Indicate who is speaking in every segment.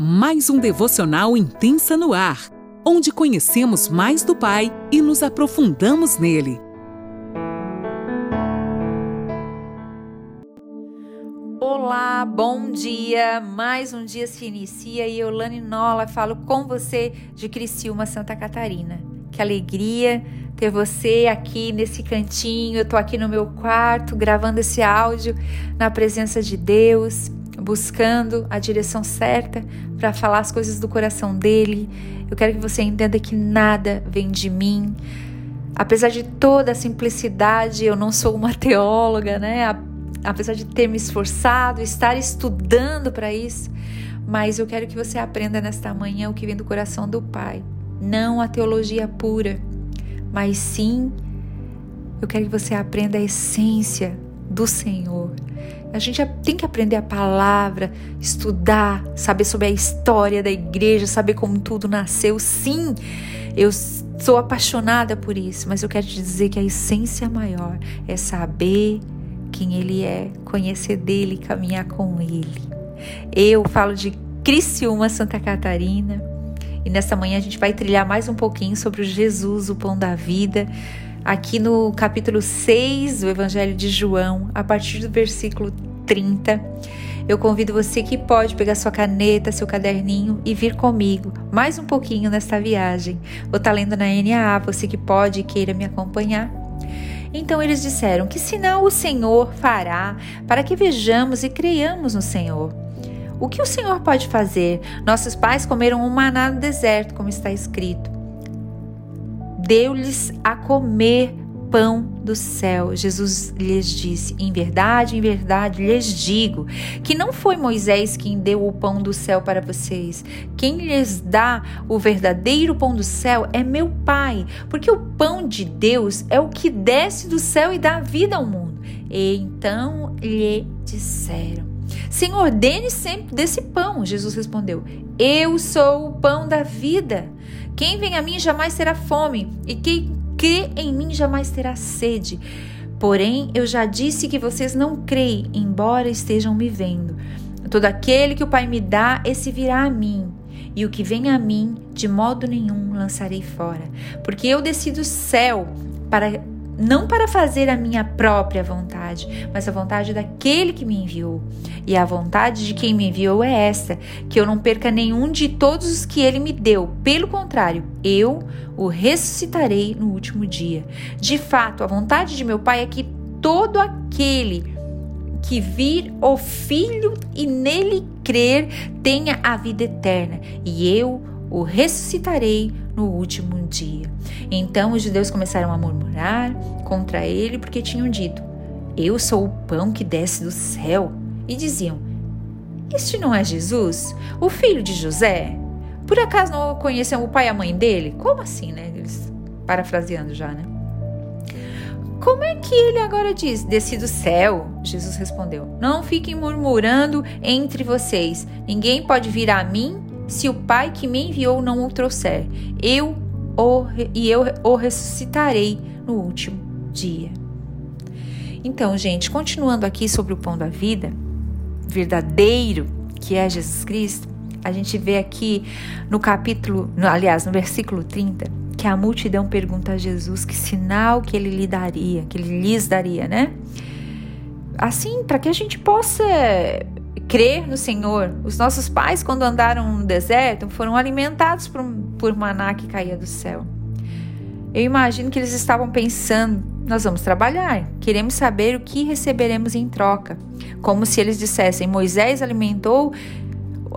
Speaker 1: mais um devocional intensa no ar, onde conhecemos mais do Pai e nos aprofundamos nele.
Speaker 2: Olá, bom dia! Mais um dia se inicia e eu, Lani Nola, falo com você de Criciúma, Santa Catarina. Que alegria ter você aqui nesse cantinho. Eu tô aqui no meu quarto gravando esse áudio na presença de Deus buscando a direção certa para falar as coisas do coração dele. Eu quero que você entenda que nada vem de mim. Apesar de toda a simplicidade, eu não sou uma teóloga, né? Apesar de ter me esforçado, estar estudando para isso, mas eu quero que você aprenda nesta manhã o que vem do coração do Pai. Não a teologia pura, mas sim eu quero que você aprenda a essência do Senhor. A gente tem que aprender a palavra, estudar, saber sobre a história da igreja, saber como tudo nasceu. Sim, eu sou apaixonada por isso, mas eu quero te dizer que a essência maior é saber quem Ele é, conhecer dele, caminhar com Ele. Eu falo de Criciúma, Santa Catarina, e nesta manhã a gente vai trilhar mais um pouquinho sobre o Jesus, o pão da vida aqui no capítulo 6 do Evangelho de João, a partir do versículo 30. Eu convido você que pode pegar sua caneta, seu caderninho e vir comigo mais um pouquinho nesta viagem. Vou estar lendo na NAA, você que pode e queira me acompanhar. Então eles disseram: Que sinal o Senhor fará para que vejamos e creiamos no Senhor? O que o Senhor pode fazer? Nossos pais comeram um maná no deserto, como está escrito deu-lhes a comer pão do céu. Jesus lhes disse: Em verdade, em verdade lhes digo que não foi Moisés quem deu o pão do céu para vocês. Quem lhes dá o verdadeiro pão do céu é meu Pai, porque o pão de Deus é o que desce do céu e dá vida ao mundo. E então lhe disseram: Senhor, dê-nos sempre desse pão. Jesus respondeu: Eu sou o pão da vida. Quem vem a mim jamais terá fome, e quem crê em mim jamais terá sede. Porém, eu já disse que vocês não creem, embora estejam me vendo. Todo aquele que o Pai me dá, esse virá a mim. E o que vem a mim, de modo nenhum lançarei fora. Porque eu desci do céu para não para fazer a minha própria vontade, mas a vontade daquele que me enviou. E a vontade de quem me enviou é esta: que eu não perca nenhum de todos os que ele me deu. Pelo contrário, eu o ressuscitarei no último dia. De fato, a vontade de meu Pai é que todo aquele que vir o Filho e nele crer tenha a vida eterna, e eu o ressuscitarei no último dia. Então os judeus começaram a murmurar contra ele porque tinham dito: Eu sou o pão que desce do céu. E diziam: Este não é Jesus, o filho de José? Por acaso não conhecem o pai e a mãe dele? Como assim, né? Eles parafraseando já, né? Como é que ele agora diz: Desci do céu? Jesus respondeu: Não fiquem murmurando entre vocês. Ninguém pode vir a mim se o Pai que me enviou não o trouxer. Eu o, e eu o ressuscitarei no último dia. Então, gente, continuando aqui sobre o pão da vida, verdadeiro, que é Jesus Cristo, a gente vê aqui no capítulo, no, aliás, no versículo 30, que a multidão pergunta a Jesus que sinal que ele lhe daria, que ele lhes daria, né? Assim, para que a gente possa crer no Senhor. Os nossos pais, quando andaram no deserto, foram alimentados por, por maná que caía do céu. Eu imagino que eles estavam pensando: nós vamos trabalhar, queremos saber o que receberemos em troca. Como se eles dissessem: Moisés alimentou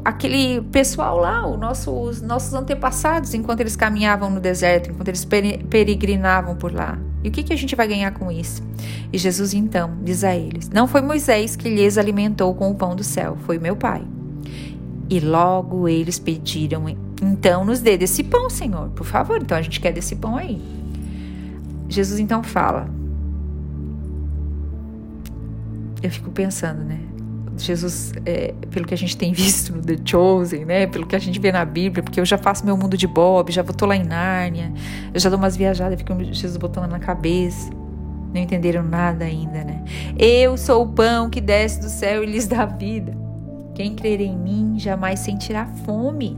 Speaker 2: aquele pessoal lá, nosso, os nossos antepassados, enquanto eles caminhavam no deserto, enquanto eles peregrinavam por lá. E o que, que a gente vai ganhar com isso? E Jesus então diz a eles: Não foi Moisés que lhes alimentou com o pão do céu, foi meu Pai. E logo eles pediram: Então nos dê desse pão, Senhor, por favor. Então a gente quer desse pão aí. Jesus então fala. Eu fico pensando, né? Jesus, é, pelo que a gente tem visto no The Chosen, né? Pelo que a gente vê na Bíblia, porque eu já faço meu mundo de Bob, já tô lá em Nárnia, eu já dou umas viajadas, fico Jesus botando na cabeça. Não entenderam nada ainda, né? Eu sou o pão que desce do céu e lhes dá vida. Quem crer em mim jamais sentirá fome.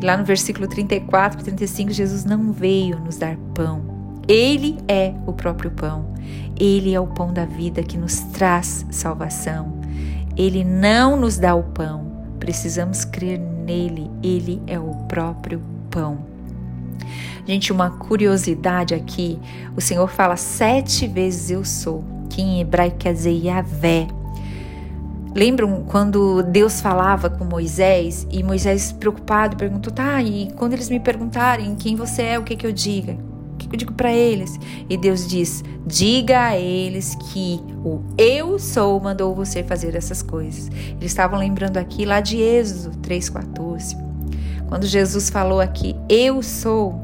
Speaker 2: E lá no versículo 34 e 35, Jesus não veio nos dar pão. Ele é o próprio pão. Ele é o pão da vida que nos traz salvação. Ele não nos dá o pão. Precisamos crer nele. Ele é o próprio pão. Gente, uma curiosidade aqui: o Senhor fala sete vezes eu sou, que em hebraico quer dizer Yahvé. Lembram quando Deus falava com Moisés e Moisés preocupado perguntou: tá, e quando eles me perguntarem quem você é, o que, que eu diga? Que eu digo para eles? E Deus diz: diga a eles que o eu sou mandou você fazer essas coisas. Eles estavam lembrando aqui lá de Êxodo 3,14. Quando Jesus falou aqui, eu sou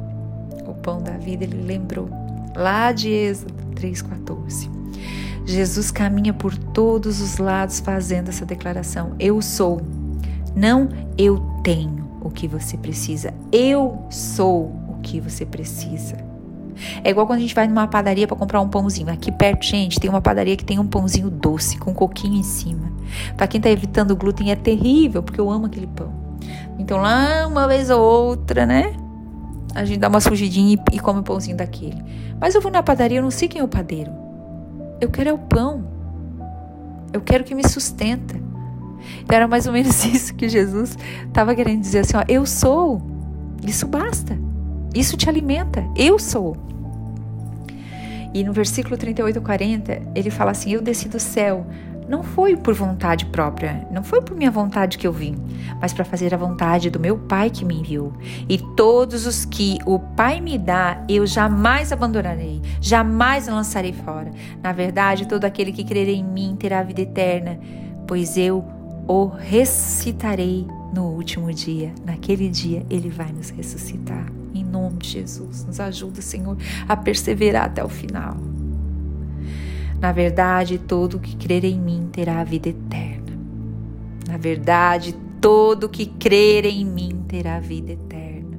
Speaker 2: o pão da vida, ele lembrou lá de Êxodo 3,14. Jesus caminha por todos os lados fazendo essa declaração: Eu sou. Não eu tenho o que você precisa. Eu sou o que você precisa. É igual quando a gente vai numa padaria para comprar um pãozinho. Aqui perto, gente, tem uma padaria que tem um pãozinho doce com coquinho em cima. Para quem tá evitando glúten é terrível, porque eu amo aquele pão. Então lá uma vez ou outra, né? A gente dá uma fugidinha e, come o pãozinho daquele. Mas eu vou na padaria, eu não sei quem é o padeiro. Eu quero é o pão. Eu quero que me sustenta. Era mais ou menos isso que Jesus estava querendo dizer assim, ó, eu sou. Isso basta. Isso te alimenta. Eu sou. E no versículo 38 a 40, ele fala assim: Eu desci do céu não foi por vontade própria, não foi por minha vontade que eu vim, mas para fazer a vontade do meu Pai que me enviou. E todos os que o Pai me dá, eu jamais abandonarei, jamais lançarei fora. Na verdade, todo aquele que crer em mim terá vida eterna, pois eu o ressuscitarei no último dia. Naquele dia ele vai nos ressuscitar. Nome de Jesus, nos ajuda, Senhor, a perseverar até o final. Na verdade, todo que crer em mim terá a vida eterna. Na verdade, todo que crer em mim terá a vida eterna.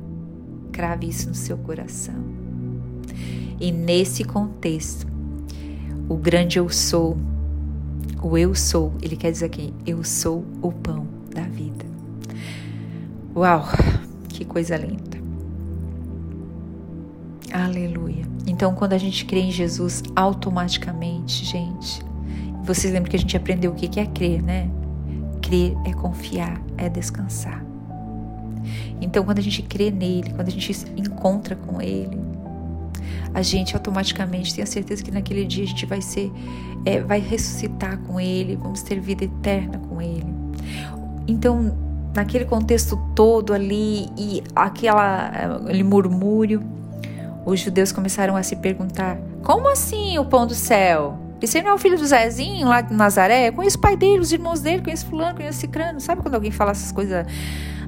Speaker 2: Crave isso no seu coração. E nesse contexto, o grande eu sou, o eu sou, ele quer dizer aqui, eu sou o pão da vida. Uau, que coisa linda. Aleluia. Então, quando a gente crê em Jesus, automaticamente, gente, vocês lembram que a gente aprendeu o que é crer, né? Crer é confiar, é descansar. Então, quando a gente crê nele, quando a gente se encontra com ele, a gente automaticamente tem a certeza que naquele dia a gente vai ser, é, vai ressuscitar com ele, vamos ter vida eterna com ele. Então, naquele contexto todo ali e aquela aquele murmúrio, os judeus começaram a se perguntar: como assim o pão do céu? Esse não é o filho do Zezinho lá de Nazaré? Eu conheço o pai dele, os irmãos dele, conheço fulano, conheço cicrano. Sabe quando alguém fala essas coisas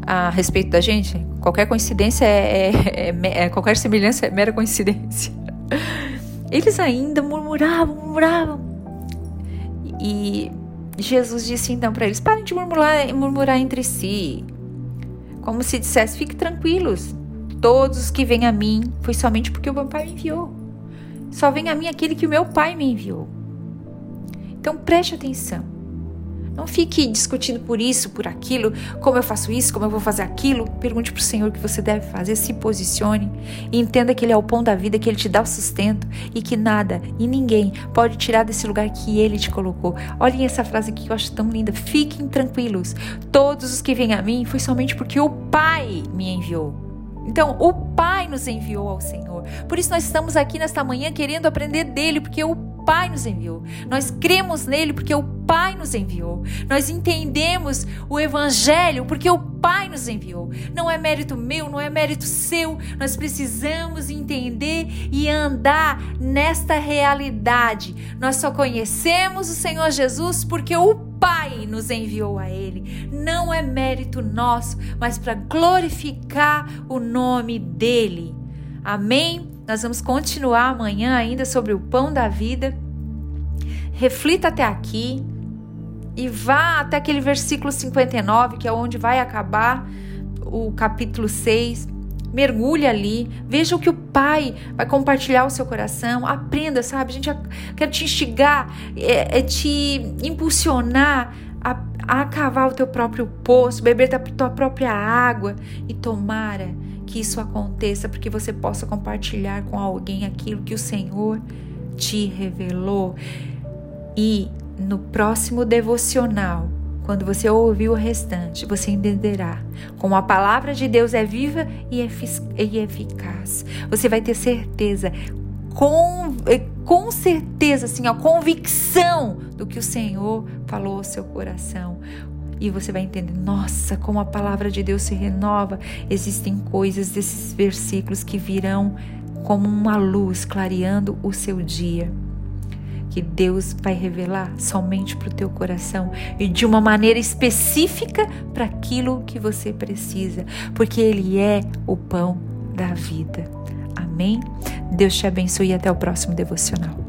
Speaker 2: a respeito da gente? Qualquer coincidência é, é, é, é qualquer semelhança é mera coincidência. Eles ainda murmuravam, murmuravam. E Jesus disse então para eles: parem de murmurar, murmurar entre si. Como se dissesse: fiquem tranquilos. Todos os que vêm a mim foi somente porque o meu Pai me enviou. Só vem a mim aquele que o meu Pai me enviou. Então preste atenção. Não fique discutindo por isso, por aquilo, como eu faço isso, como eu vou fazer aquilo. Pergunte para o Senhor o que você deve fazer, se posicione e entenda que Ele é o pão da vida, que Ele te dá o sustento e que nada e ninguém pode tirar desse lugar que Ele te colocou. Olhem essa frase aqui que eu acho tão linda. Fiquem tranquilos. Todos os que vêm a mim foi somente porque o Pai me enviou. Então, o Pai nos enviou ao Senhor. Por isso, nós estamos aqui nesta manhã querendo aprender dele, porque o Pai nos enviou. Nós cremos nele porque o Pai nos enviou. Nós entendemos o Evangelho porque o Pai nos enviou. Não é mérito meu, não é mérito seu. Nós precisamos entender e andar nesta realidade. Nós só conhecemos o Senhor Jesus porque o Pai nos enviou a Ele. Não é mérito nosso, mas para glorificar o nome dEle. Amém? Nós vamos continuar amanhã ainda sobre o pão da vida. Reflita até aqui e vá até aquele versículo 59, que é onde vai acabar o capítulo 6. Mergulhe ali, veja o que o Pai vai compartilhar o seu coração, aprenda, sabe? A gente quer te instigar, é, é te impulsionar a, a cavar o teu próprio poço, beber da tua própria água e tomara que isso aconteça porque você possa compartilhar com alguém aquilo que o Senhor te revelou. E no próximo devocional, quando você ouvir o restante, você entenderá como a palavra de Deus é viva e eficaz. Você vai ter certeza, com, com certeza, assim, a convicção do que o Senhor falou ao seu coração. E você vai entender, nossa, como a palavra de Deus se renova. Existem coisas desses versículos que virão como uma luz clareando o seu dia que Deus vai revelar somente para o teu coração e de uma maneira específica para aquilo que você precisa, porque Ele é o pão da vida. Amém? Deus te abençoe e até o próximo devocional.